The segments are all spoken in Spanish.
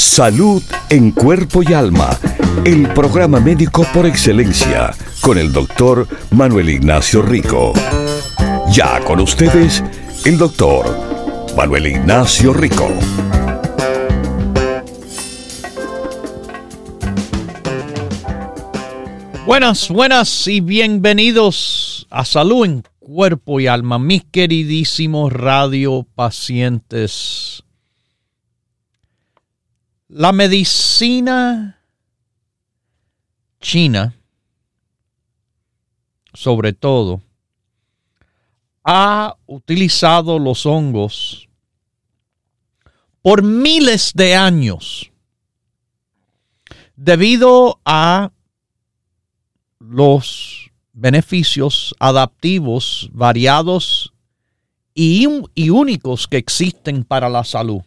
Salud en cuerpo y alma. El programa médico por excelencia con el doctor Manuel Ignacio Rico. Ya con ustedes, el doctor Manuel Ignacio Rico. Buenas, buenas y bienvenidos a Salud en Cuerpo y Alma, mis queridísimos radio pacientes. La medicina china sobre todo, ha utilizado los hongos por miles de años debido a los beneficios adaptivos variados y, y, únicos que existen para la salud.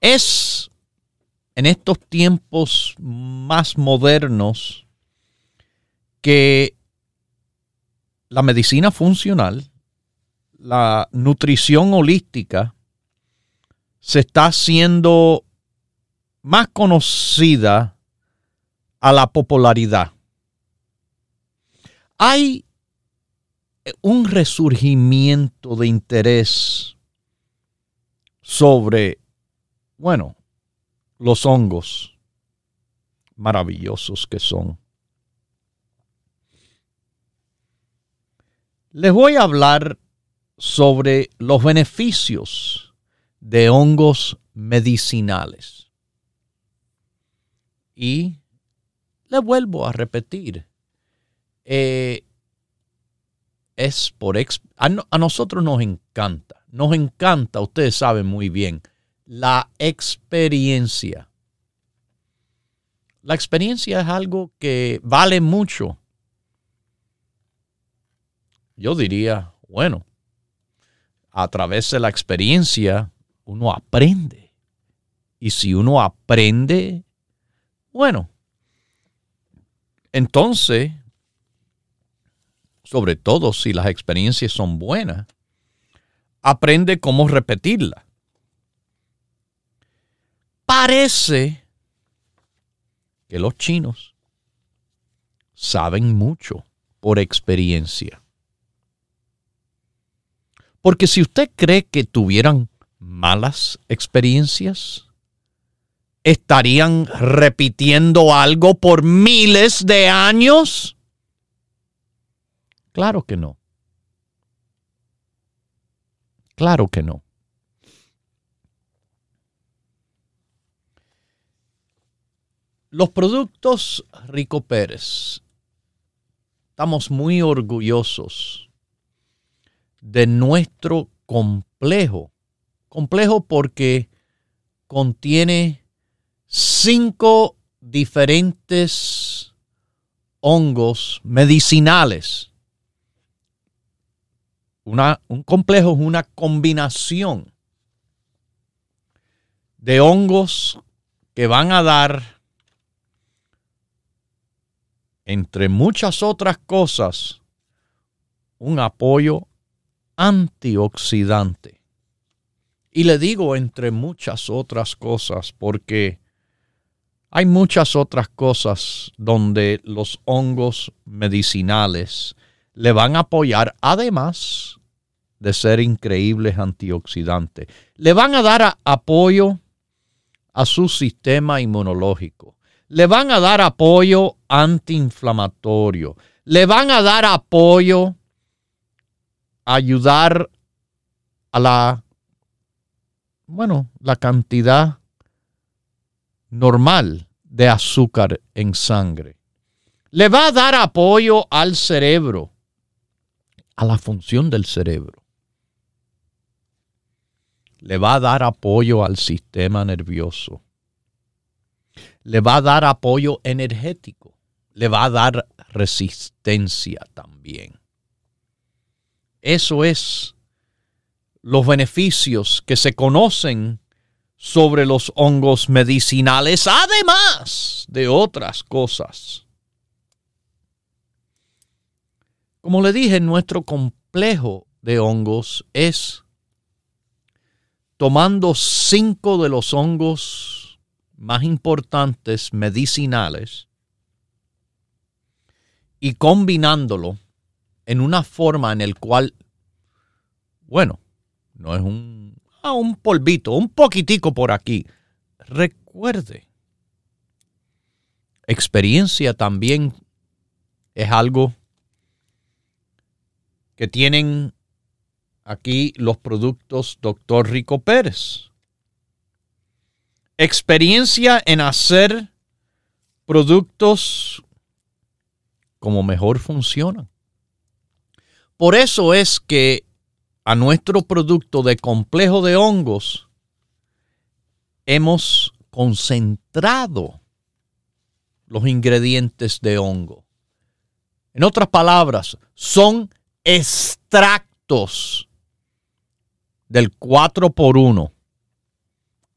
Es en estos tiempos más modernos que la medicina funcional, la nutrición holística, se está haciendo más conocida a la popularidad. Hay un resurgimiento de interés sobre, bueno, los hongos maravillosos que son. Les voy a hablar sobre los beneficios de hongos medicinales. Y le vuelvo a repetir, eh, es por a, a nosotros nos encanta, nos encanta, ustedes saben muy bien, la experiencia. La experiencia es algo que vale mucho yo diría, bueno, a través de la experiencia uno aprende. Y si uno aprende, bueno, entonces, sobre todo si las experiencias son buenas, aprende cómo repetirla. Parece que los chinos saben mucho por experiencia. Porque si usted cree que tuvieran malas experiencias, ¿estarían repitiendo algo por miles de años? Claro que no. Claro que no. Los productos Rico Pérez. Estamos muy orgullosos de nuestro complejo. Complejo porque contiene cinco diferentes hongos medicinales. Una, un complejo es una combinación de hongos que van a dar, entre muchas otras cosas, un apoyo antioxidante. Y le digo entre muchas otras cosas porque hay muchas otras cosas donde los hongos medicinales le van a apoyar, además de ser increíbles antioxidantes. Le van a dar apoyo a su sistema inmunológico. Le van a dar apoyo antiinflamatorio. Le van a dar apoyo ayudar a la, bueno, la cantidad normal de azúcar en sangre. Le va a dar apoyo al cerebro, a la función del cerebro. Le va a dar apoyo al sistema nervioso. Le va a dar apoyo energético. le va a dar resistencia también. Eso es los beneficios que se conocen sobre los hongos medicinales, además de otras cosas. Como le dije, nuestro complejo de hongos es tomando cinco de los hongos más importantes medicinales y combinándolo en una forma en el cual, bueno, no es un, ah, un polvito, un poquitico por aquí. Recuerde, experiencia también es algo que tienen aquí los productos Dr. Rico Pérez. Experiencia en hacer productos como mejor funcionan. Por eso es que a nuestro producto de complejo de hongos hemos concentrado los ingredientes de hongo. En otras palabras, son extractos del 4 por 1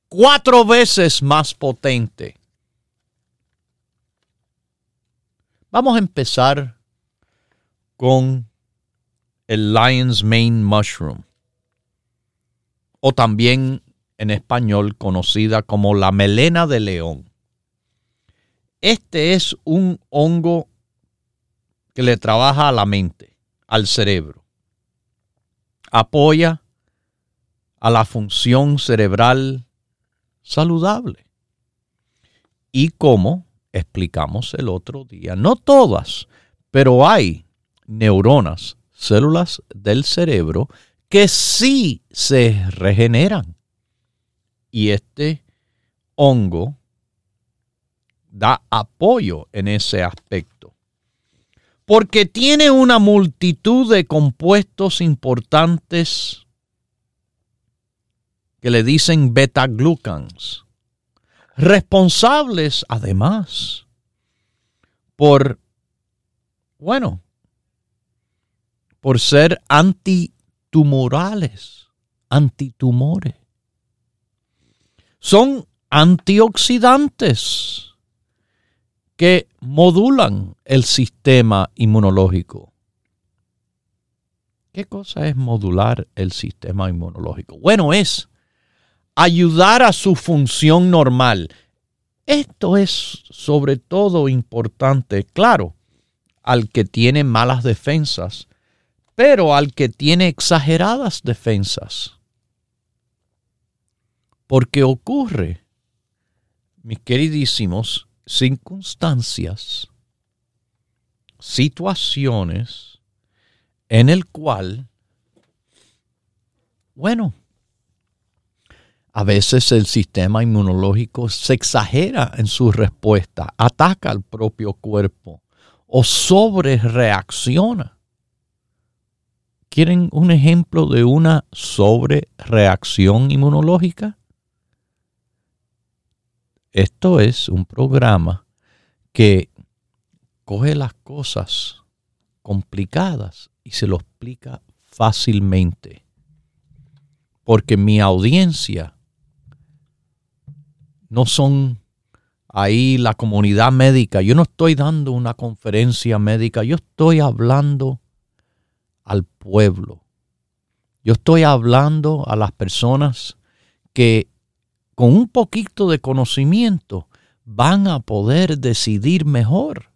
cuatro veces más potente. Vamos a empezar con el Lion's Mane Mushroom, o también en español conocida como la melena de león. Este es un hongo que le trabaja a la mente, al cerebro. Apoya a la función cerebral saludable. Y como explicamos el otro día, no todas, pero hay neuronas células del cerebro que sí se regeneran. Y este hongo da apoyo en ese aspecto. Porque tiene una multitud de compuestos importantes que le dicen beta-glucans, responsables además por, bueno, por ser antitumorales, antitumores. Son antioxidantes que modulan el sistema inmunológico. ¿Qué cosa es modular el sistema inmunológico? Bueno, es ayudar a su función normal. Esto es sobre todo importante, claro, al que tiene malas defensas pero al que tiene exageradas defensas. Porque ocurre, mis queridísimos, circunstancias, situaciones en el cual, bueno, a veces el sistema inmunológico se exagera en su respuesta, ataca al propio cuerpo o sobre reacciona. ¿Quieren un ejemplo de una sobrereacción inmunológica? Esto es un programa que coge las cosas complicadas y se lo explica fácilmente. Porque mi audiencia no son ahí la comunidad médica. Yo no estoy dando una conferencia médica, yo estoy hablando al pueblo. Yo estoy hablando a las personas que con un poquito de conocimiento van a poder decidir mejor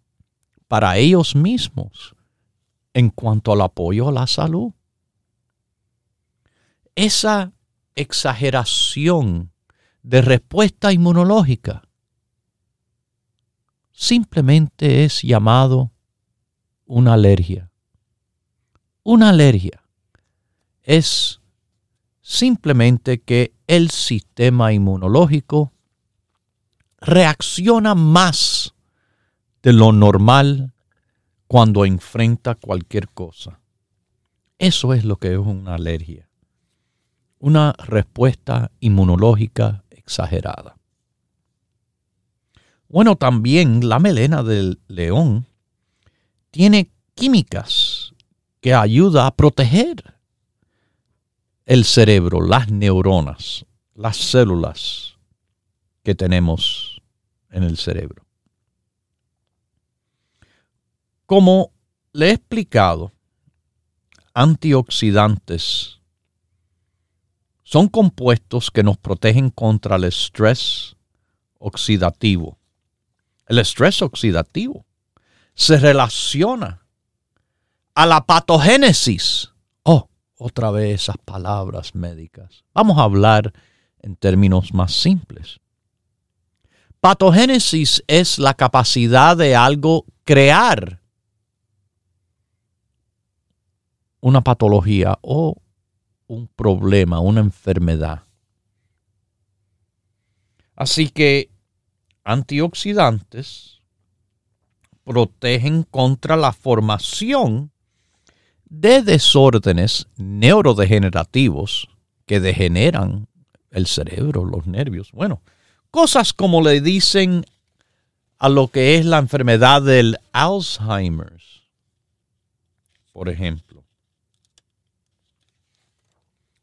para ellos mismos en cuanto al apoyo a la salud. Esa exageración de respuesta inmunológica simplemente es llamado una alergia. Una alergia es simplemente que el sistema inmunológico reacciona más de lo normal cuando enfrenta cualquier cosa. Eso es lo que es una alergia. Una respuesta inmunológica exagerada. Bueno, también la melena del león tiene químicas que ayuda a proteger el cerebro, las neuronas, las células que tenemos en el cerebro. Como le he explicado, antioxidantes son compuestos que nos protegen contra el estrés oxidativo. El estrés oxidativo se relaciona a la patogénesis. Oh, otra vez esas palabras médicas. Vamos a hablar en términos más simples. Patogénesis es la capacidad de algo crear una patología o un problema, una enfermedad. Así que antioxidantes protegen contra la formación de desórdenes neurodegenerativos que degeneran el cerebro, los nervios. Bueno, cosas como le dicen a lo que es la enfermedad del Alzheimer, por ejemplo,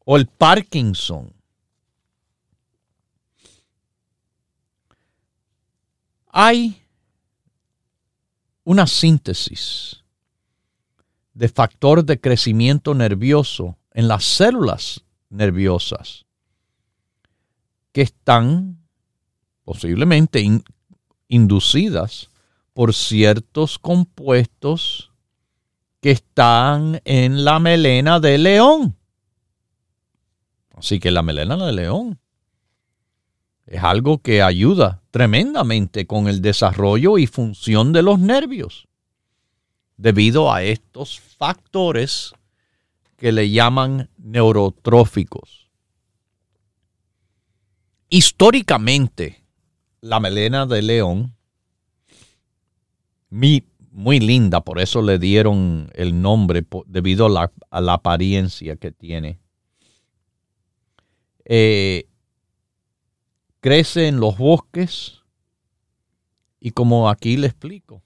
o el Parkinson. Hay una síntesis de factor de crecimiento nervioso en las células nerviosas que están posiblemente inducidas por ciertos compuestos que están en la melena de león. Así que la melena de león es algo que ayuda tremendamente con el desarrollo y función de los nervios, debido a estos factores que le llaman neurotróficos. Históricamente, la melena de león, muy, linda, por eso le dieron el nombre debido a la, apariencia que tiene. Eh, crece en los bosques y como aquí le explico,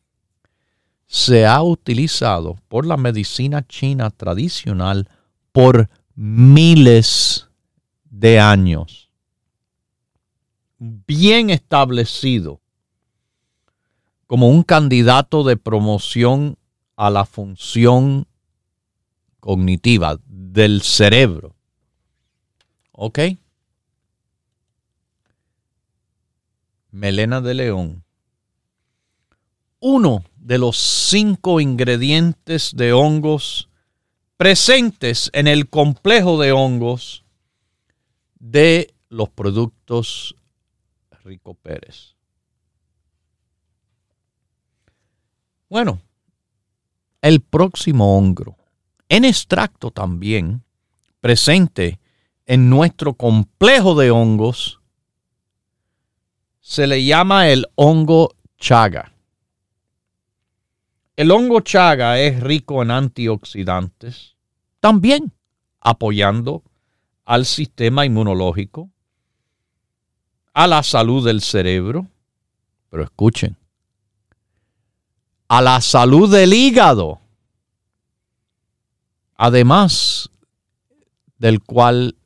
se ha utilizado por la medicina china tradicional por miles de años. Bien establecido como un candidato de promoción a la función cognitiva del cerebro. ¿Ok? melena de león, uno de los cinco ingredientes de hongos presentes en el complejo de hongos de los productos Rico Pérez. Bueno, el próximo hongo, en extracto también, presente en nuestro complejo de hongos, se le llama el hongo chaga. El hongo chaga es rico en antioxidantes, también apoyando al sistema inmunológico, a la salud del cerebro, pero escuchen, a la salud del hígado, además del cual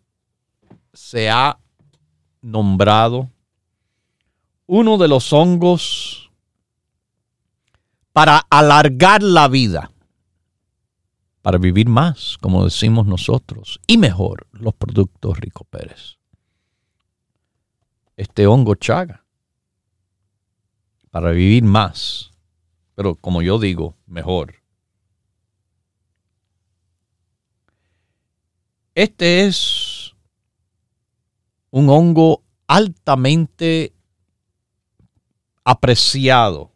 se ha nombrado uno de los hongos para alargar la vida, para vivir más, como decimos nosotros, y mejor los productos Rico Pérez. Este hongo chaga, para vivir más, pero como yo digo, mejor. Este es un hongo altamente apreciado.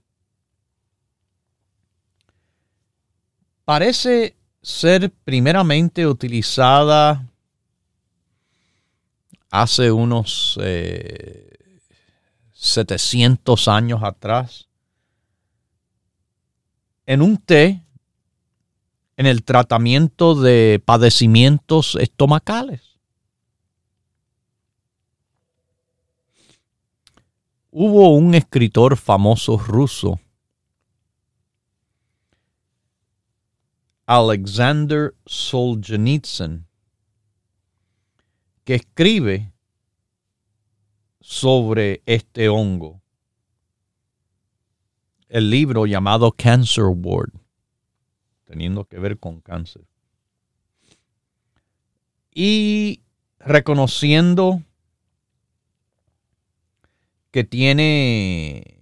Parece ser primeramente utilizada hace unos 700 eh, años atrás en un té en el tratamiento de padecimientos estomacales. Hubo un escritor famoso ruso, Alexander Solzhenitsyn, que escribe sobre este hongo. El libro llamado Cancer Ward, teniendo que ver con cáncer. Y reconociendo que tiene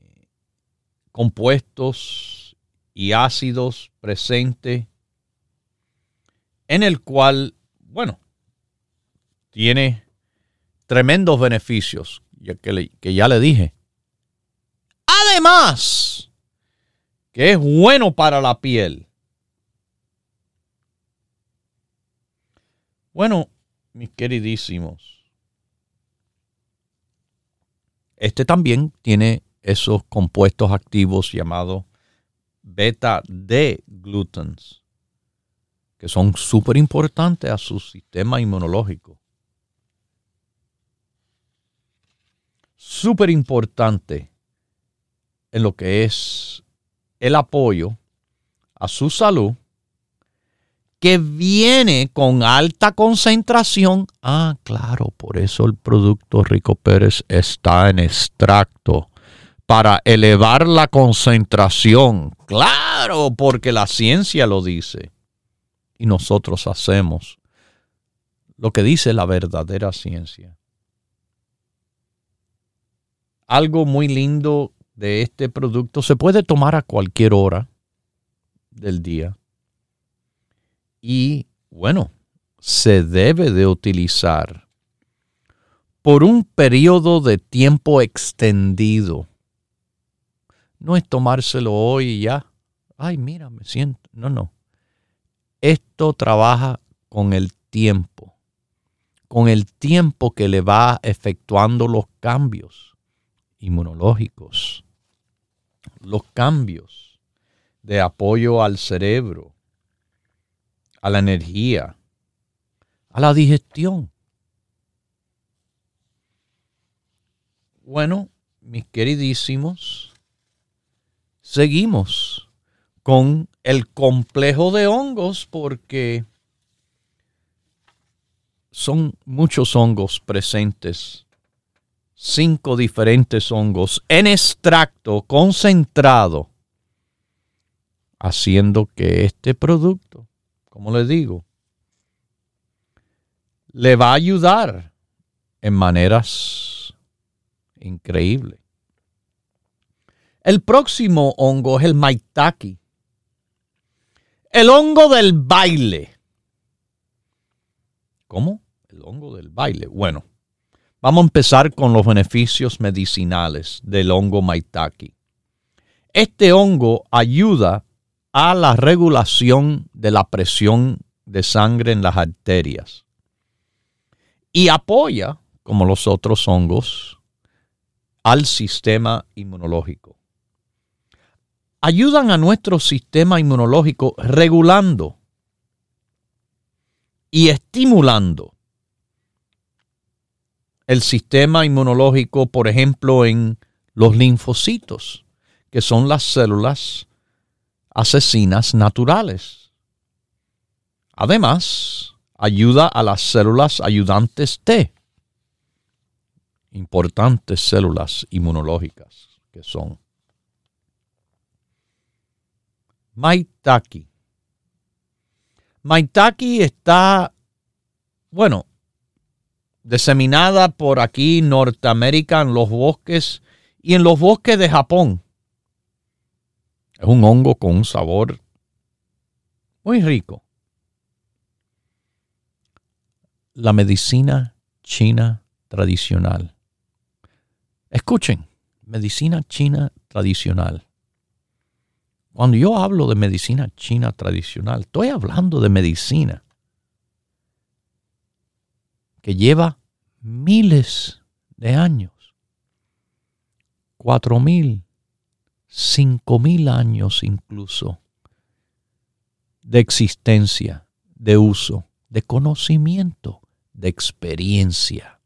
compuestos y ácidos presentes en el cual, bueno, tiene tremendos beneficios, ya que, que ya le dije. Además, que es bueno para la piel. Bueno, mis queridísimos, este también tiene esos compuestos activos llamados beta D glutens, que son súper importantes a su sistema inmunológico. Súper importante en lo que es el apoyo a su salud que viene con alta concentración. Ah, claro, por eso el producto Rico Pérez está en extracto para elevar la concentración. Claro, porque la ciencia lo dice. Y nosotros hacemos lo que dice la verdadera ciencia. Algo muy lindo de este producto se puede tomar a cualquier hora del día y bueno, se debe de utilizar por un periodo de tiempo extendido. No es tomárselo hoy y ya. Ay, mira, me siento. No, no. Esto trabaja con el tiempo, con el tiempo que le va efectuando los cambios inmunológicos, los cambios de apoyo al cerebro, a la energía, a la digestión. Bueno, mis queridísimos, seguimos con el complejo de hongos porque son muchos hongos presentes, cinco diferentes hongos en extracto concentrado, haciendo que este producto como les digo, le va a ayudar en maneras increíbles. El próximo hongo es el maitake. El hongo del baile. ¿Cómo? El hongo del baile. Bueno, vamos a empezar con los beneficios medicinales del hongo maitake. Este hongo ayuda a la regulación de la presión de sangre en las arterias y apoya, como los otros hongos, al sistema inmunológico. Ayudan a nuestro sistema inmunológico regulando y estimulando el sistema inmunológico, por ejemplo, en los linfocitos, que son las células asesinas naturales. Además, ayuda a las células ayudantes T, importantes células inmunológicas que son. Maitaki. Maitaki está, bueno, diseminada por aquí Norteamérica en los bosques y en los bosques de Japón. Es un hongo con un sabor muy rico. La medicina china tradicional. Escuchen, medicina china tradicional. Cuando yo hablo de medicina china tradicional, estoy hablando de medicina que lleva miles de años, cuatro mil, cinco mil años incluso de existencia, de uso, de conocimiento, de experiencia.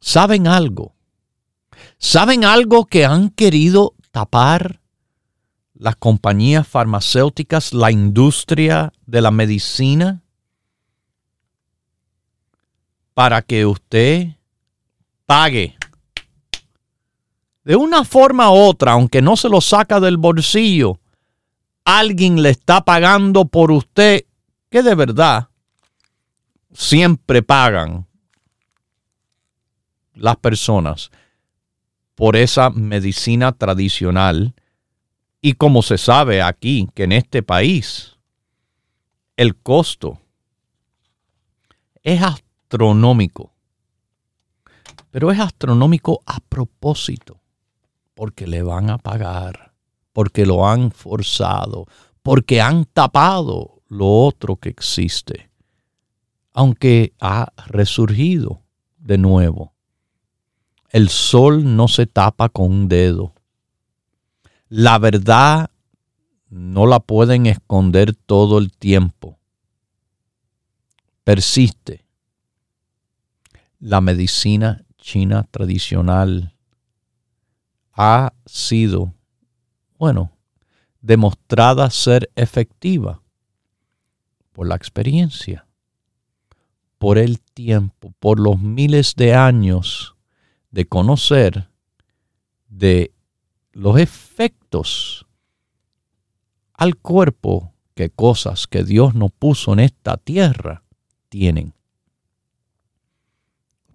¿Saben algo? ¿Saben algo que han querido tapar las compañías farmacéuticas, la industria de la medicina? Para que usted pague de una forma u otra, aunque no se lo saca del bolsillo, alguien le está pagando por usted, que de verdad siempre pagan las personas por esa medicina tradicional. Y como se sabe aquí, que en este país el costo es astronómico. Pero es astronómico a propósito porque le van a pagar, porque lo han forzado, porque han tapado lo otro que existe, aunque ha resurgido de nuevo. El sol no se tapa con un dedo. La verdad no la pueden esconder todo el tiempo. Persiste. La medicina china tradicional ha sido, bueno, demostrada ser efectiva por la experiencia, por el tiempo, por los miles de años de conocer de los efectos al cuerpo que cosas que Dios nos puso en esta tierra tienen.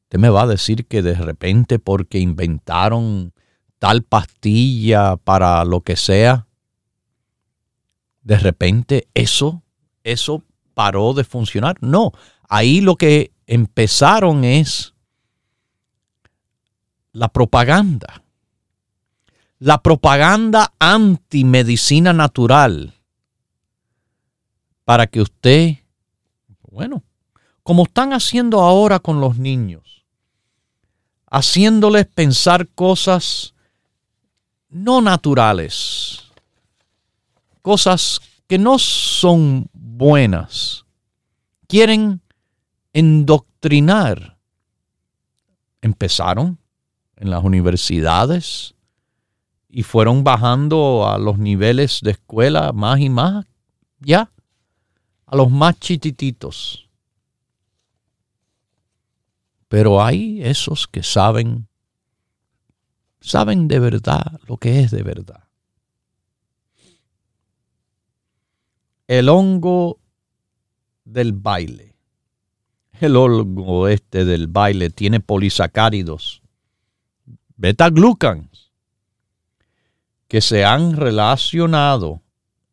Usted me va a decir que de repente porque inventaron tal pastilla para lo que sea, de repente eso, eso paró de funcionar. No, ahí lo que empezaron es la propaganda. La propaganda anti-medicina natural. Para que usted, bueno, como están haciendo ahora con los niños, haciéndoles pensar cosas no naturales, cosas que no son buenas. Quieren endoctrinar. Empezaron en las universidades y fueron bajando a los niveles de escuela más y más, ya, a los más chiquititos. Pero hay esos que saben saben de verdad lo que es de verdad. El hongo del baile. El hongo este del baile tiene polisacáridos, beta-glucans, que se han relacionado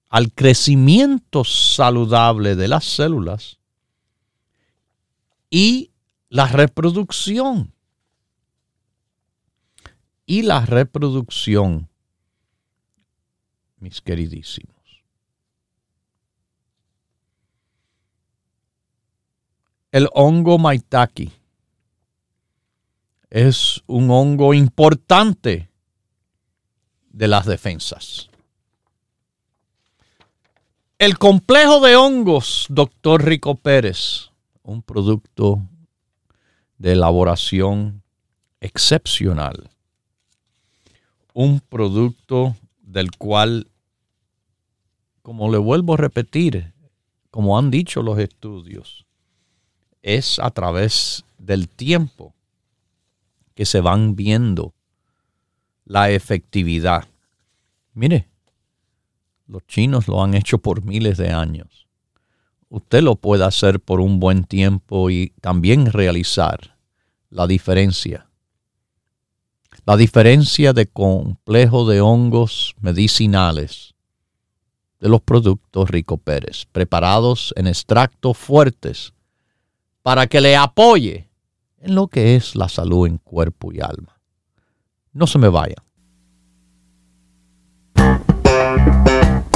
al crecimiento saludable de las células y la reproducción y la reproducción, mis queridísimos. El hongo maitake es un hongo importante de las defensas. El complejo de hongos, doctor Rico Pérez, un producto de elaboración excepcional un producto del cual, como le vuelvo a repetir, como han dicho los estudios, es a través del tiempo que se van viendo la efectividad. Mire, los chinos lo han hecho por miles de años. Usted lo puede hacer por un buen tiempo y también realizar la diferencia la diferencia de complejo de hongos medicinales de los productos Rico Pérez, preparados en extractos fuertes para que le apoye en lo que es la salud en cuerpo y alma. No se me vayan.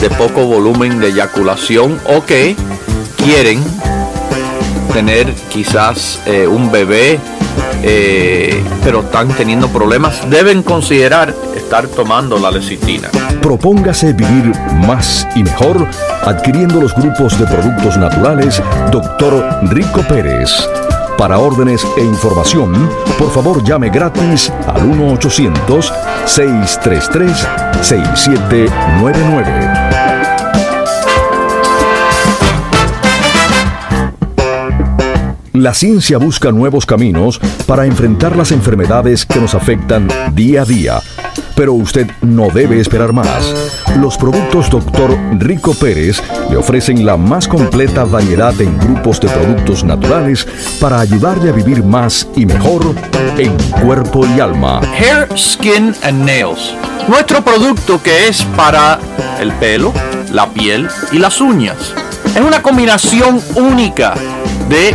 de poco volumen de eyaculación o que quieren tener quizás eh, un bebé, eh, pero están teniendo problemas, deben considerar estar tomando la lecitina. Propóngase vivir más y mejor adquiriendo los grupos de productos naturales Dr. Rico Pérez. Para órdenes e información, por favor llame gratis al 1-800-633-6799. La ciencia busca nuevos caminos para enfrentar las enfermedades que nos afectan día a día. Pero usted no debe esperar más. Los productos Dr. Rico Pérez le ofrecen la más completa variedad en grupos de productos naturales para ayudarle a vivir más y mejor en cuerpo y alma. Hair, Skin and Nails. Nuestro producto que es para el pelo, la piel y las uñas. Es una combinación única de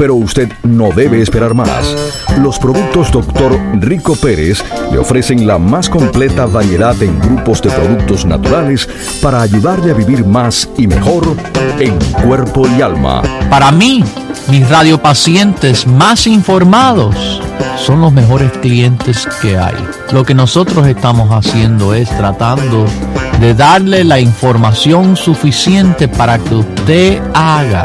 Pero usted no debe esperar más. Los productos Dr. Rico Pérez le ofrecen la más completa variedad en grupos de productos naturales para ayudarle a vivir más y mejor en cuerpo y alma. Para mí, mis radiopacientes más informados son los mejores clientes que hay. Lo que nosotros estamos haciendo es tratando de darle la información suficiente para que usted haga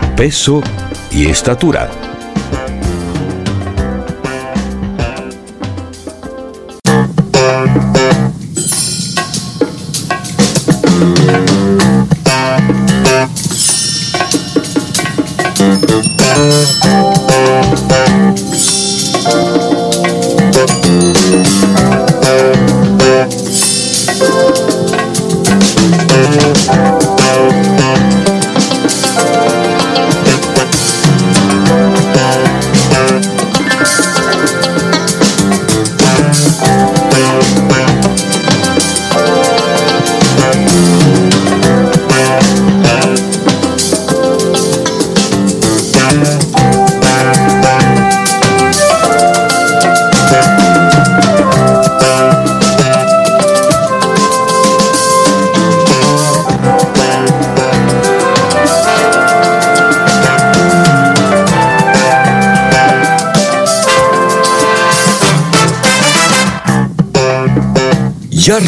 peso y estatura.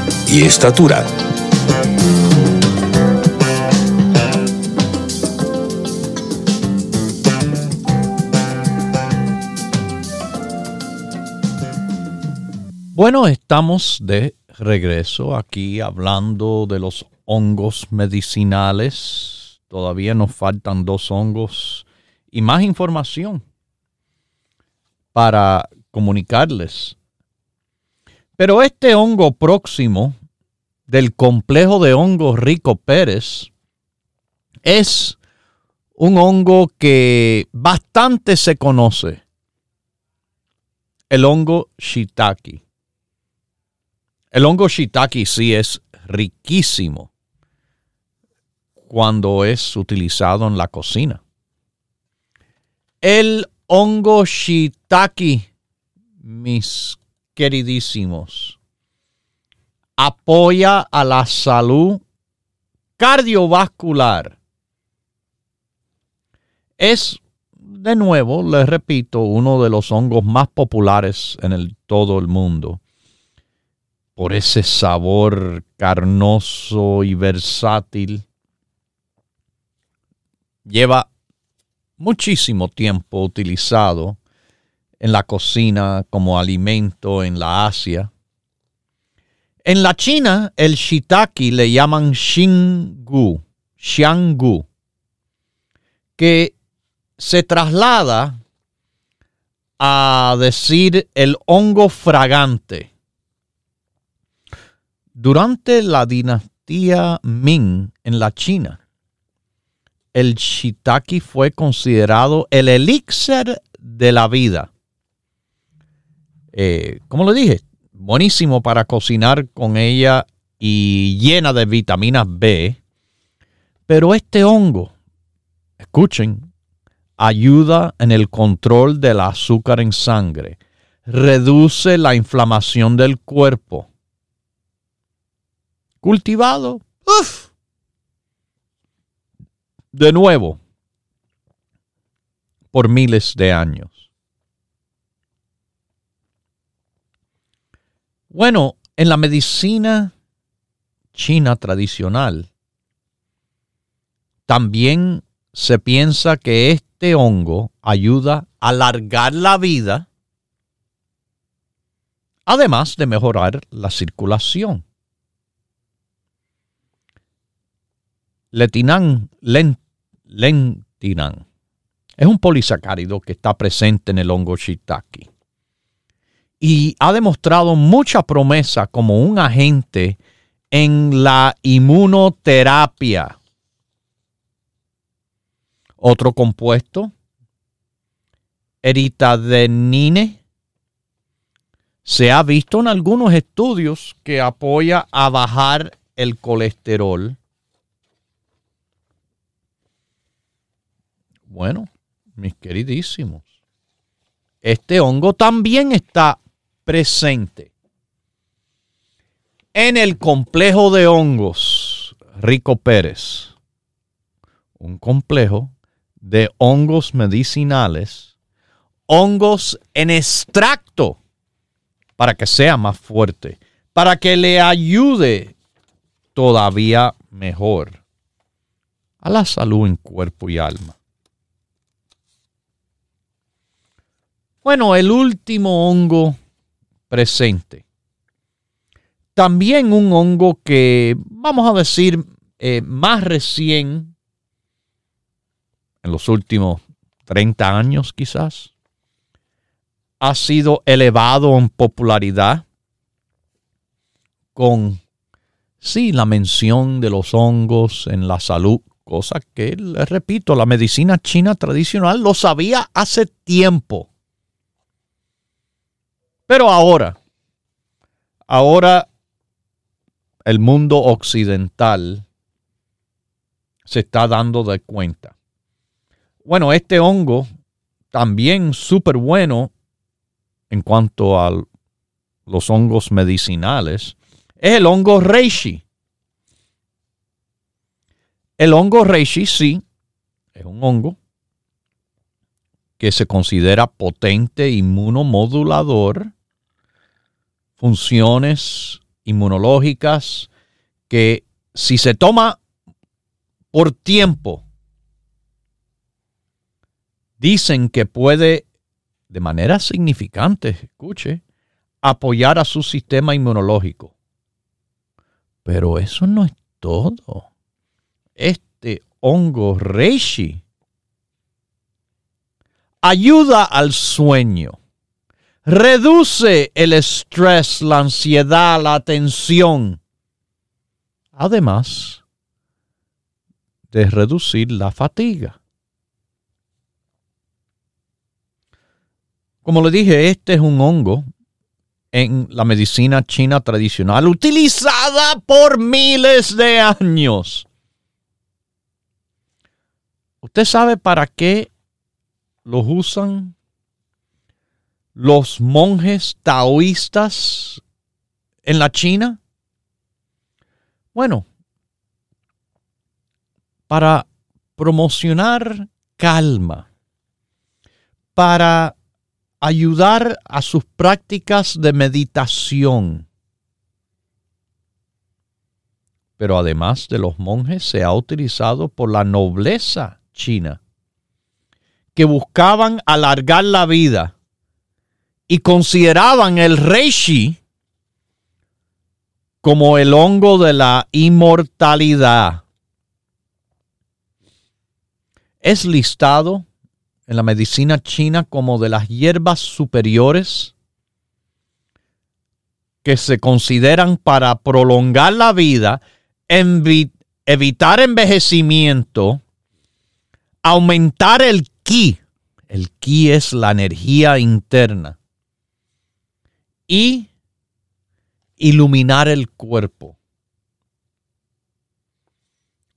y estatura. Bueno, estamos de regreso aquí hablando de los hongos medicinales. Todavía nos faltan dos hongos y más información para comunicarles. Pero este hongo próximo del complejo de hongos Rico Pérez es un hongo que bastante se conoce. El hongo shiitake. El hongo shiitake sí es riquísimo cuando es utilizado en la cocina. El hongo shiitake, mis queridísimos, apoya a la salud cardiovascular. Es, de nuevo, les repito, uno de los hongos más populares en todo el mundo por ese sabor carnoso y versátil. Lleva muchísimo tiempo utilizado en la cocina como alimento en la Asia. En la China, el shiitake le llaman xingu, xianggu, que se traslada a decir el hongo fragante durante la dinastía Ming en la China, el shiitake fue considerado el elixir de la vida. Eh, como le dije, buenísimo para cocinar con ella y llena de vitaminas B. Pero este hongo, escuchen, ayuda en el control del azúcar en sangre, reduce la inflamación del cuerpo, cultivado. De nuevo, por miles de años. Bueno, en la medicina china tradicional, también se piensa que este hongo ayuda a alargar la vida, además de mejorar la circulación. Letinan, lentinan. Es un polisacárido que está presente en el hongo shiitake y ha demostrado mucha promesa como un agente en la inmunoterapia. Otro compuesto, eritadenine, se ha visto en algunos estudios que apoya a bajar el colesterol Bueno, mis queridísimos, este hongo también está presente en el complejo de hongos Rico Pérez, un complejo de hongos medicinales, hongos en extracto para que sea más fuerte, para que le ayude todavía mejor a la salud en cuerpo y alma. Bueno, el último hongo presente. También un hongo que, vamos a decir, eh, más recién, en los últimos 30 años quizás, ha sido elevado en popularidad con, sí, la mención de los hongos en la salud, cosa que, les repito, la medicina china tradicional lo sabía hace tiempo. Pero ahora, ahora el mundo occidental se está dando de cuenta. Bueno, este hongo también súper bueno en cuanto a los hongos medicinales es el hongo reishi. El hongo reishi sí es un hongo que se considera potente inmunomodulador, funciones inmunológicas que si se toma por tiempo, dicen que puede de manera significante, escuche, apoyar a su sistema inmunológico. Pero eso no es todo. Este hongo reishi ayuda al sueño, reduce el estrés, la ansiedad, la tensión. Además de reducir la fatiga. Como le dije, este es un hongo en la medicina china tradicional utilizada por miles de años. ¿Usted sabe para qué los usan los monjes taoístas en la China? Bueno, para promocionar calma, para ayudar a sus prácticas de meditación. Pero además de los monjes se ha utilizado por la nobleza china que buscaban alargar la vida y consideraban el reishi como el hongo de la inmortalidad. Es listado en la medicina china como de las hierbas superiores que se consideran para prolongar la vida, evitar envejecimiento, aumentar el ki. El ki es la energía interna. Y iluminar el cuerpo.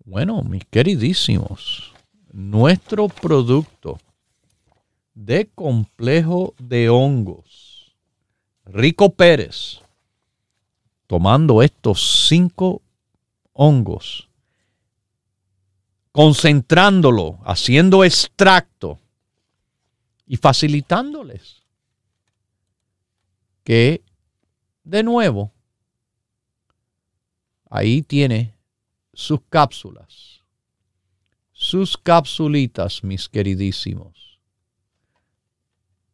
Bueno, mis queridísimos, nuestro producto de complejo de hongos, Rico Pérez, tomando estos cinco hongos concentrándolo, haciendo extracto y facilitándoles que, de nuevo, ahí tiene sus cápsulas, sus capsulitas, mis queridísimos,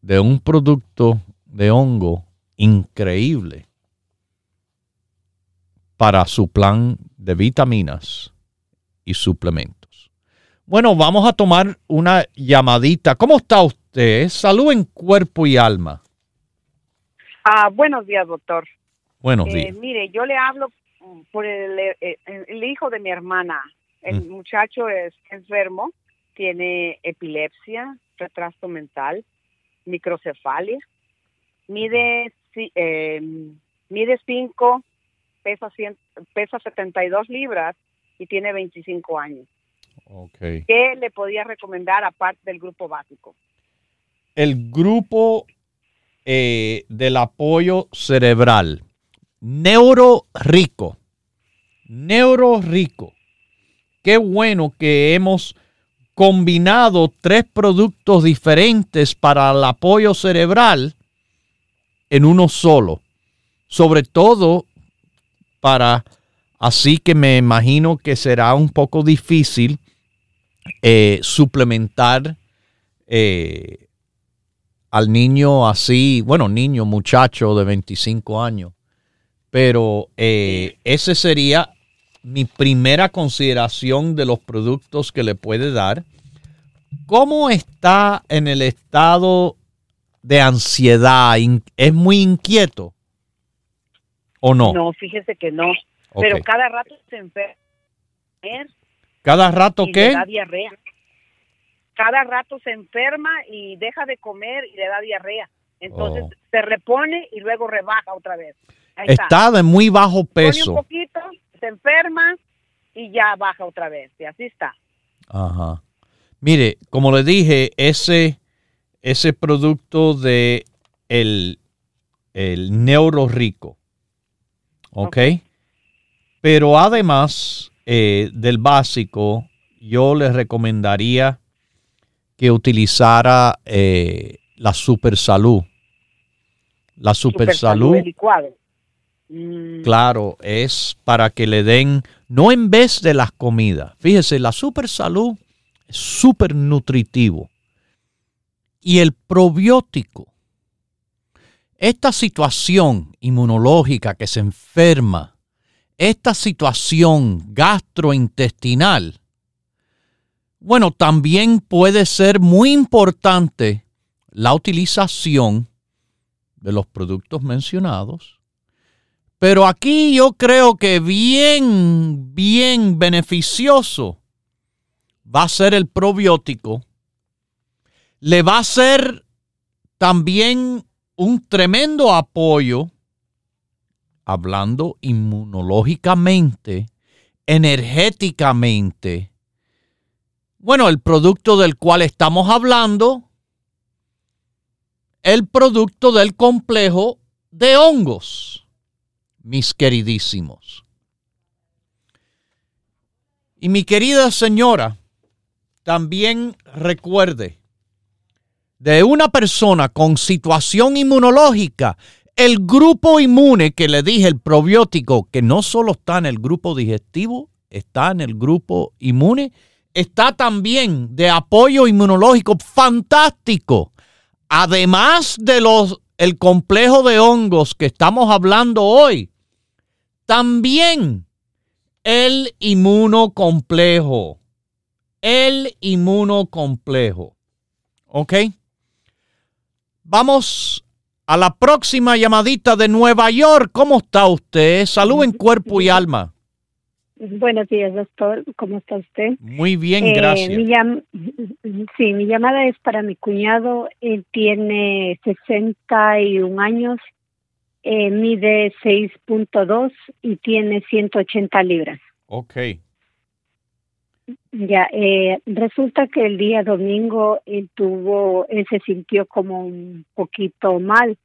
de un producto de hongo increíble para su plan de vitaminas y suplementos. Bueno, vamos a tomar una llamadita. ¿Cómo está usted? Salud en cuerpo y alma. Ah, buenos días, doctor. Buenos eh, días. Mire, yo le hablo por el, eh, hijo de mi hermana. El mm. muchacho es enfermo, tiene epilepsia, retraso mental, microcefalia, mide eh, mide 5, pesa, pesa 72 libras y tiene 25 años. ¿Qué le podía recomendar aparte del grupo básico? El grupo eh, del apoyo cerebral, Neuro Rico. Neuro Rico. Qué bueno que hemos combinado tres productos diferentes para el apoyo cerebral en uno solo. Sobre todo para, así que me imagino que será un poco difícil eh, suplementar eh, al niño así, bueno, niño, muchacho de 25 años. Pero eh, ese sería mi primera consideración de los productos que le puede dar. ¿Cómo está en el estado de ansiedad? ¿Es muy inquieto o no? No, fíjese que no. Pero cada rato se enferma ¿Cada rato qué? Le da diarrea. Cada rato se enferma y deja de comer y le da diarrea. Entonces oh. se repone y luego rebaja otra vez. está. de muy bajo peso. un poquito, se enferma y ya baja otra vez. Y así está. Ajá. Mire, como le dije, ese, ese producto de el, el neuro rico, ¿ok? Pero además eh, del básico, yo le recomendaría que utilizara eh, la super salud. La super, salud. Mm. Claro, es para que le den, no en vez de las comidas. Fíjese, la super salud es súper nutritivo. Y el probiótico, esta situación inmunológica que se enferma, esta situación gastrointestinal, bueno, también puede ser muy importante la utilización de los productos mencionados pero aquí yo creo que bien, bien beneficioso va a ser el probiótico. Le va a ser también un tremendo apoyo, hablando inmunológicamente, energéticamente. Bueno, el producto del cual estamos hablando, el producto del complejo de hongos mis queridísimos. Y mi querida señora, también recuerde, de una persona con situación inmunológica, el grupo inmune que le dije, el probiótico, que no solo está en el grupo digestivo, está en el grupo inmune, está también de apoyo inmunológico fantástico. Además de los el complejo de hongos que estamos hablando hoy, también el inmunocomplejo. El inmunocomplejo. ¿Ok? Vamos a la próxima llamadita de Nueva York. ¿Cómo está usted? Salud en cuerpo y alma. Buenos días, doctor. ¿Cómo está usted? Muy bien, eh, gracias. sí, mi llamada es para mi cuñado. Él tiene 61 años, eh, mide 6.2 y tiene 180 libras. Ok. Ya, eh, resulta que el día domingo él tuvo, él se sintió como un poquito mal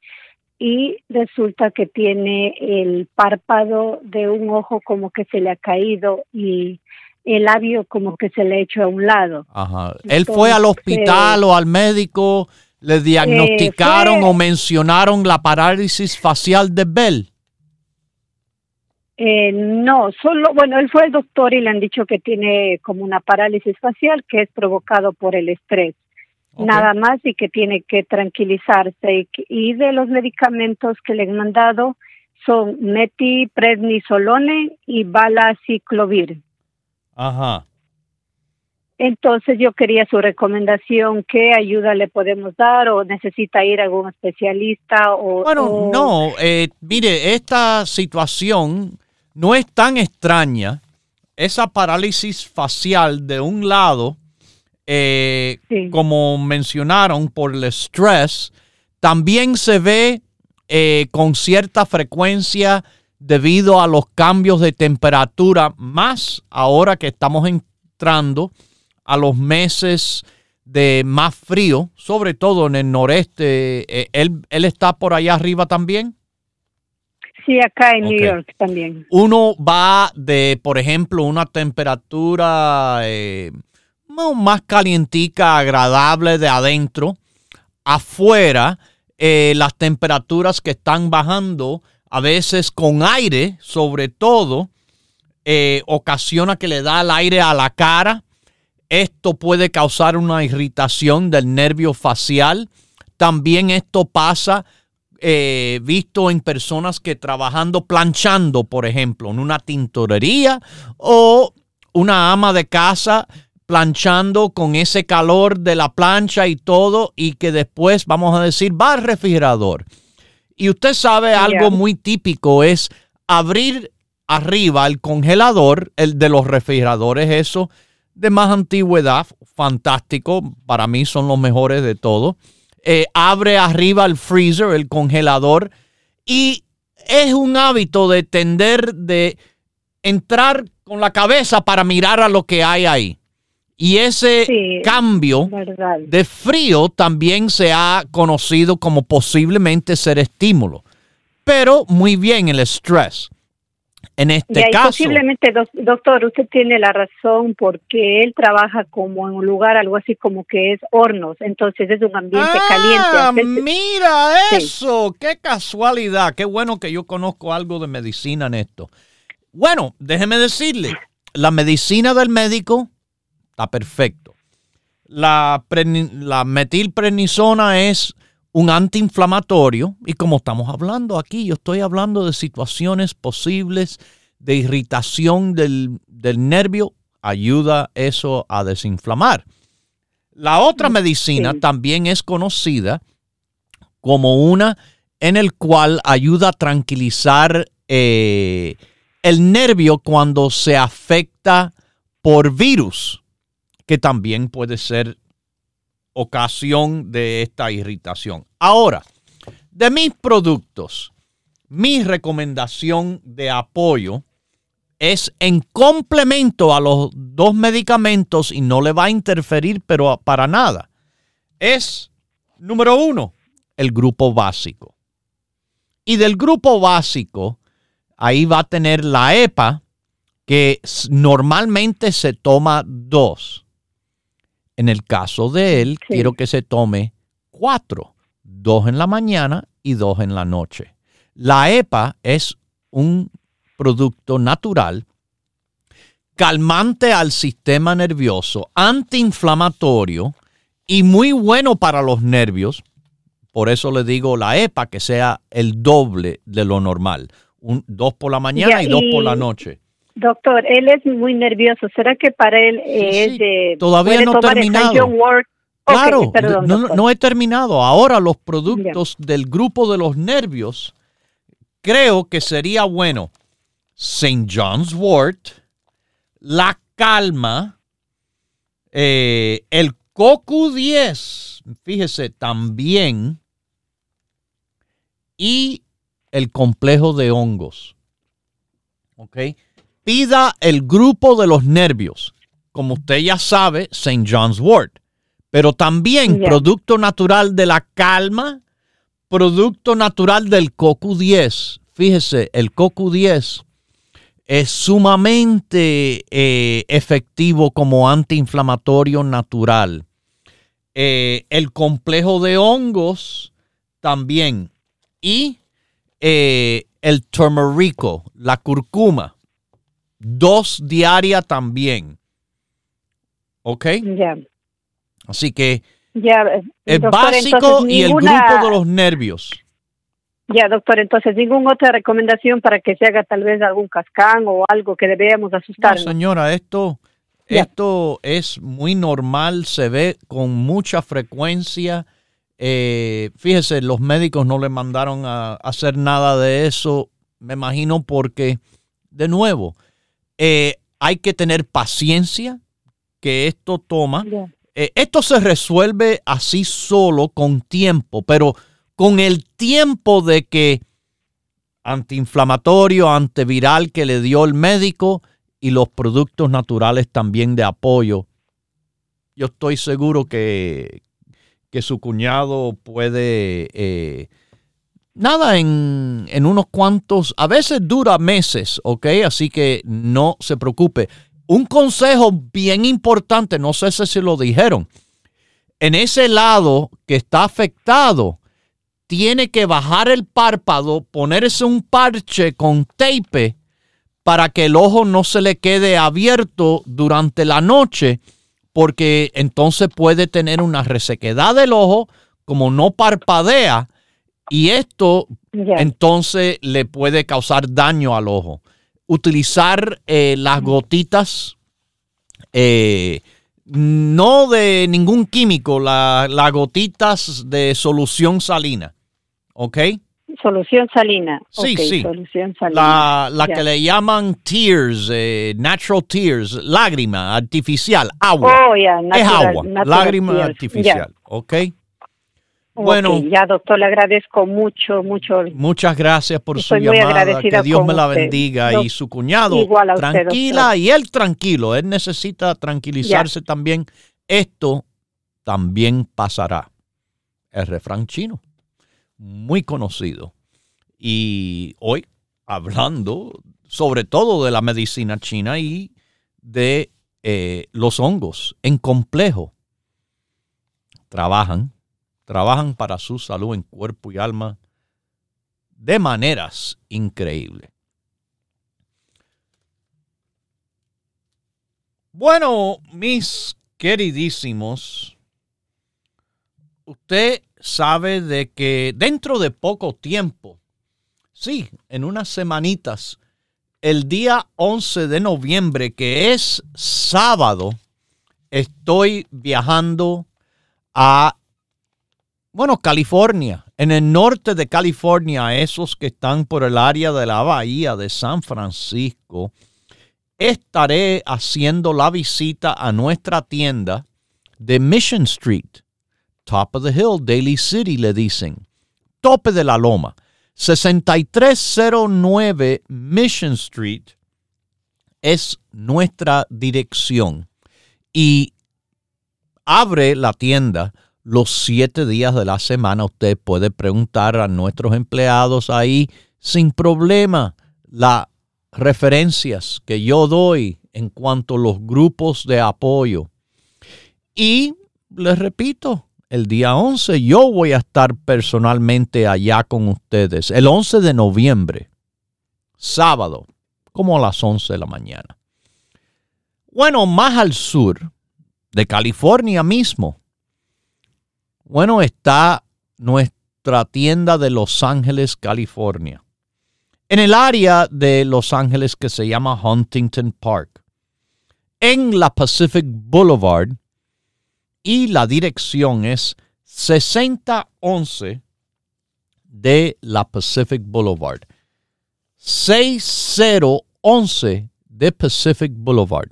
y resulta que tiene el párpado de un ojo como que se le ha caído y el labio como que se le ha hecho a un lado. Ajá. ¿Él fue al hospital o al médico? ¿Le diagnosticaron o mencionaron la parálisis facial de Bell? Eh, no, solo, bueno, él fue el doctor y le han dicho que tiene como una parálisis facial que es provocado por el estrés nada más y que tiene que tranquilizarse. Y, de los medicamentos que le han mandado son metiprednisolone y balaciclovir. Ajá. Entonces yo quería su recomendación, qué ayuda le podemos dar o necesita ir a algún especialista o... Bueno, no, eh, mire, esta situación no es tan extraña. Esa parálisis facial de un lado eh, como mencionaron, por el estrés, también se ve eh, con cierta frecuencia debido a los cambios de temperatura, más ahora que estamos entrando a los meses de más frío, sobre todo en el noreste. Eh, ¿Él, él está por allá arriba también? Sí, acá en New York también. Uno va de, por ejemplo, una temperatura más calientica, agradable de adentro. Afuera, eh, las temperaturas que están bajando, a veces con aire, sobre todo, eh, ocasiona que le da el aire a la cara. Esto puede causar una irritación del nervio facial. También esto pasa eh, visto en personas que trabajando planchando, por ejemplo, en una tintorería o una ama de casa planchando con ese calor de la plancha y todo y que después, vamos a decir, va al refrigerador. Y usted sabe algo muy típico es abrir arriba el congelador, el de los refrigeradores, eso de más antigüedad, fantástico, para mí son los mejores de todo. Eh, abre arriba el freezer, el congelador, y es un hábito de tender de entrar con la cabeza para mirar a lo que hay ahí Y ese cambio de frío también se ha conocido como posiblemente ser estímulo. Pero muy bien el estrés. En este caso. Posiblemente, doctor, usted tiene la razón porque él trabaja como en un lugar, algo así como que es hornos, entonces es un ambiente ah, caliente. Mira eso, qué casualidad, qué bueno que yo conozco algo de medicina en esto. Bueno, déjeme decirle, la medicina del médico está perfecto. La, la metilprednisona es un antiinflamatorio y como estamos hablando aquí, yo estoy hablando de situaciones posibles de irritación del, nervio, ayuda eso a desinflamar. La otra medicina también es conocida como una en el cual ayuda a tranquilizar eh, el nervio cuando se afecta por virus, que también puede ser ocasión de esta irritación. Ahora, de mis productos, mi recomendación de apoyo es en complemento a los dos medicamentos y no le va a interferir, pero para nada. Es, número uno, el grupo básico. Y del grupo básico, ahí va a tener la EPA, que normalmente se toma dos. En el caso de él, quiero que se tome cuatro, dos en la mañana y dos en la noche. La EPA es un producto natural, calmante al sistema nervioso, antiinflamatorio y muy bueno para los nervios. Por eso le digo la EPA que sea el doble de lo normal. Un, dos por la mañana y dos por la noche. Doctor, él es muy nervioso. ¿Será que para él es de... Todavía no he terminado. Claro, no, he terminado. Ahora los productos del grupo de los nervios, creo que sería bueno St. John's Wort, la calma, eh, el CoQ10, fíjese también, y el complejo de hongos. ¿Ok? Pida el grupo de los nervios, como usted ya sabe, St. John's Wort, pero también producto natural de la calma, producto natural del CoQ10. Fíjese, el CoQ10 es sumamente eh, efectivo como antiinflamatorio natural. Eh, el complejo de hongos también. Y eh, el turmerico, la curcuma dos diarias también. ¿Ok? Ya. Así que ya, eh, es básico y el grupo de los nervios. Ya, doctor, entonces ninguna otra recomendación para que se haga tal vez algún cascán o algo que debemos asustar. No, señora, esto, esto es muy normal, se ve con mucha frecuencia. Eh, fíjese, los médicos no le mandaron a hacer nada de eso, me imagino porque, de nuevo, eh, hay que tener paciencia que esto toma. Eh, esto se resuelve así solo con tiempo, pero con el tiempo de que antiinflamatorio, antiviral que le dio el médico y los productos naturales también de apoyo, yo estoy seguro que, que su cuñado puede eh, nada, en, unos cuantos, a veces dura meses, ¿ok? Así que no se preocupe. Un consejo bien importante, no sé si lo dijeron, en ese lado que está afectado, tiene que bajar el párpado, ponerse un parche con tape para que el ojo no se le quede abierto durante la noche, porque entonces puede tener una resequedad del ojo, como no parpadea, y esto entonces le puede causar daño al ojo. Utilizar eh, las gotitas, eh, no de ningún químico, las gotitas de solución salina. ¿Ok? Solución salina. Sí, sí. La, la que le llaman tears, eh, natural tears, lágrima artificial, agua. Oh, es agua, lágrima artificial. ¿Ok? Bueno, ya doctor, le agradezco mucho, mucho. Muchas gracias por su llamada. Que Dios me la bendiga y su cuñado. Igual a tranquila y él tranquilo. Él necesita tranquilizarse también. Esto también pasará. El refrán chino, muy conocido. Y hoy hablando sobre todo de la medicina china y de eh, los hongos en complejo. Trabajan trabajan para su salud en cuerpo y alma de maneras increíbles. Bueno, mis queridísimos, usted sabe de que dentro de poco tiempo, sí, en unas semanitas, el día 11 de noviembre, que es sábado, estoy viajando a bueno, California, en el norte de California, esos que están por el área de la bahía de San Francisco, estaré haciendo la visita a nuestra tienda de Mission Street, Top of the Hill, Daly City, le dicen, tope de la loma, 6309 Mission Street es nuestra dirección. Y abre la tienda los siete días de la semana. Usted puede preguntar a nuestros empleados ahí sin problema las referencias que yo doy en cuanto a los grupos de apoyo. Y les repito, el día 11 yo voy a estar personalmente allá con ustedes, el 11 de noviembre, sábado, como a las 11 de la mañana. Bueno, más al sur de California mismo, bueno, está nuestra tienda de Los Ángeles, California. En el área de Los Ángeles que se llama Huntington Park. En la Pacific Boulevard. Y la dirección es 6011 de la Pacific Boulevard. 6011 de Pacific Boulevard.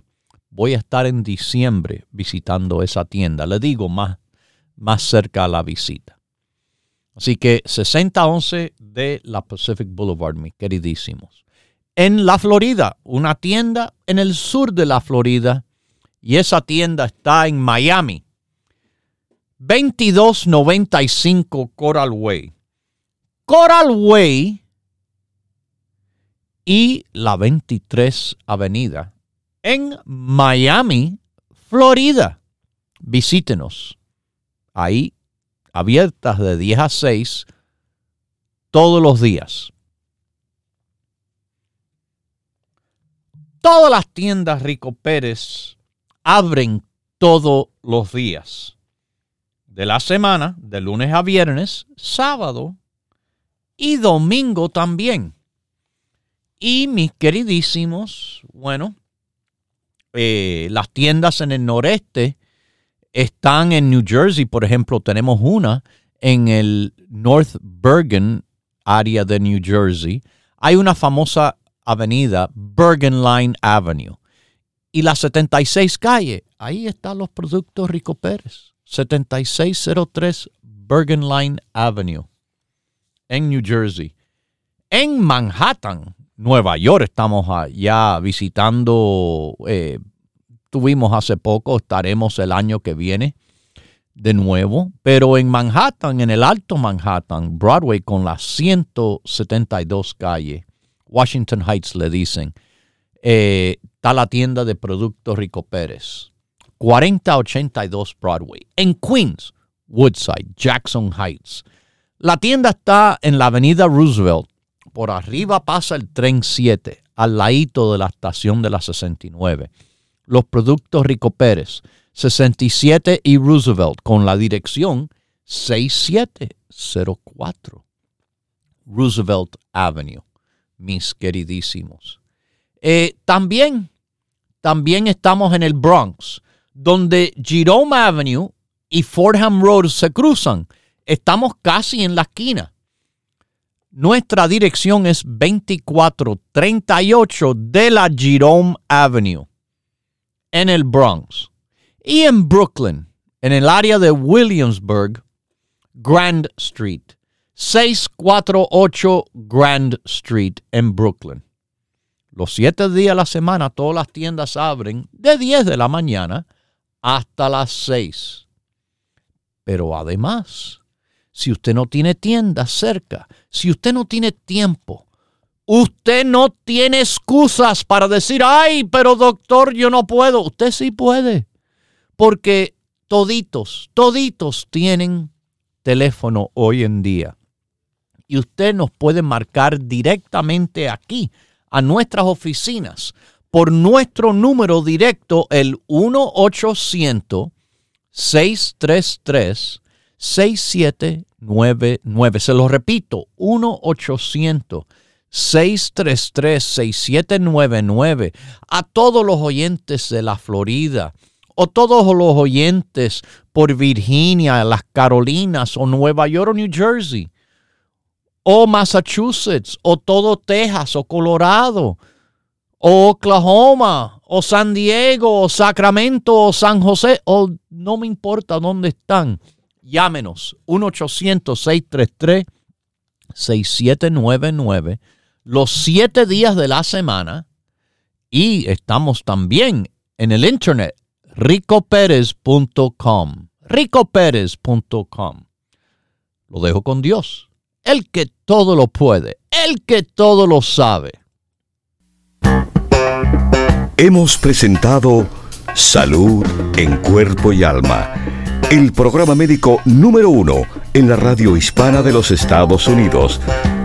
Voy a estar en diciembre visitando esa tienda. Le digo más más cerca a la visita. Así que 6011 de la Pacific Boulevard, mis queridísimos. En la Florida, una tienda en el sur de la Florida y esa tienda está en Miami. 2295 Coral Way. Coral Way y la 23 Avenida en Miami, Florida. Visítenos ahí abiertas de 10 a 6 todos los días. Todas las tiendas Rico Pérez abren todos los días de la semana, de lunes a viernes, sábado y domingo también. Y mis queridísimos, bueno, eh, las tiendas en el noreste están en New Jersey, por ejemplo, tenemos una en el North Bergen área de New Jersey. Hay una famosa avenida, Bergen Line Avenue. Y la 76 calle, ahí están los productos Rico Pérez. 7603 Bergen Line Avenue en New Jersey. En Manhattan, Nueva York, estamos ya visitando eh, Tuvimos hace poco, estaremos el año que viene de nuevo, pero en Manhattan, en el Alto Manhattan, Broadway con la 172 calle, Washington Heights le dicen, eh, está la tienda de productos Rico Pérez, 4082 Broadway. En Queens, Woodside, Jackson Heights. La tienda está en la avenida Roosevelt. Por arriba pasa el tren 7, al ladito de la estación de la 69 los productos Rico Pérez, 67 y Roosevelt, con la dirección 6704 Roosevelt Avenue, mis queridísimos. Eh, también, también estamos en el Bronx, donde Jerome Avenue y Fordham Road se cruzan. Estamos casi en la esquina. Nuestra dirección es 2438 de la Jerome Avenue en el Bronx y en Brooklyn, en el área de Williamsburg, Grand Street. 648 Grand Street en Brooklyn. Los siete días de la semana todas las tiendas abren de 10 de la mañana hasta las 6. Pero además, si usted no tiene tiendas cerca, si usted no tiene tiempo, usted no tiene excusas para decir, ay, pero doctor, yo no puedo. Usted sí puede. Porque toditos, toditos tienen teléfono hoy en día. Y usted nos puede marcar directamente aquí, a nuestras oficinas, por nuestro número directo, el 1-800-633-6799. Se lo repito, 1-800-633-6799. A todos los oyentes de la Florida o todos los oyentes por Virginia, las Carolinas o Nueva York o New Jersey o Massachusetts o todo Texas o Colorado o Oklahoma o San Diego o Sacramento o San José o no me importa dónde están. Llámenos 1-800-633-6799 los siete días de la semana y estamos también en el internet ricoperez.com. ricoperez.com. Lo dejo con Dios, el que todo lo puede, el que todo lo sabe. Hemos presentado Salud en Cuerpo y Alma, el programa médico número uno en la radio hispana de los Estados Unidos,